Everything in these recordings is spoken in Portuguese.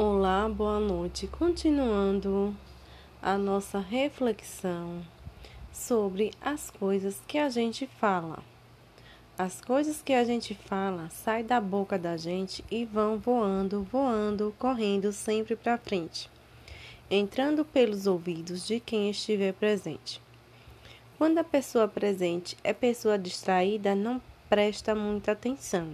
Olá, boa noite. Continuando a nossa reflexão sobre as coisas que a gente fala. As coisas que a gente fala saem da boca da gente e vão voando, voando, correndo sempre para frente, entrando pelos ouvidos de quem estiver presente. Quando a pessoa presente é pessoa distraída, não presta muita atenção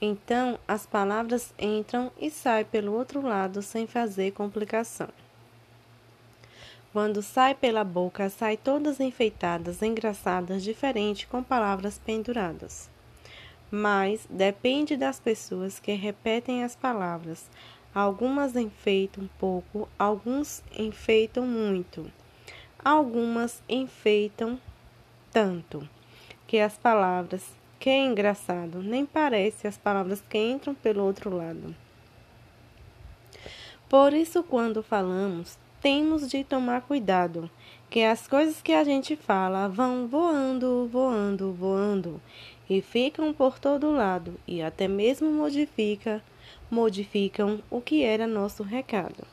então, as palavras entram e saem pelo outro lado sem fazer complicação. Quando sai pela boca, sai todas enfeitadas, engraçadas, diferente com palavras penduradas. Mas depende das pessoas que repetem as palavras. Algumas enfeitam pouco, alguns enfeitam muito. Algumas enfeitam tanto que as palavras que é engraçado, nem parece as palavras que entram pelo outro lado. Por isso, quando falamos, temos de tomar cuidado, que as coisas que a gente fala vão voando, voando, voando e ficam por todo lado e até mesmo modifica, modificam o que era nosso recado.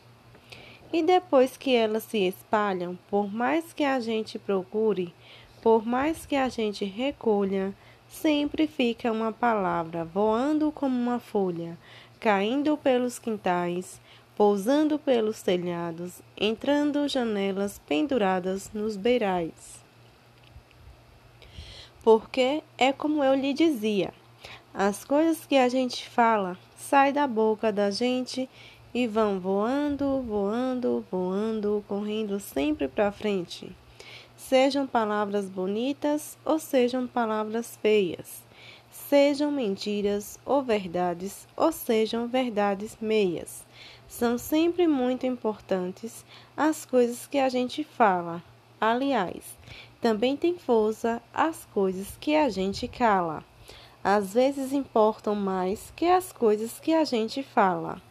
E depois que elas se espalham, por mais que a gente procure, por mais que a gente recolha, Sempre fica uma palavra voando como uma folha, caindo pelos quintais, pousando pelos telhados, entrando janelas penduradas nos beirais. Porque é como eu lhe dizia: as coisas que a gente fala saem da boca da gente e vão voando, voando, voando, correndo sempre para frente sejam palavras bonitas ou sejam palavras feias, sejam mentiras ou verdades ou sejam verdades meias. São sempre muito importantes as coisas que a gente fala. Aliás, também tem força as coisas que a gente cala. Às vezes importam mais que as coisas que a gente fala.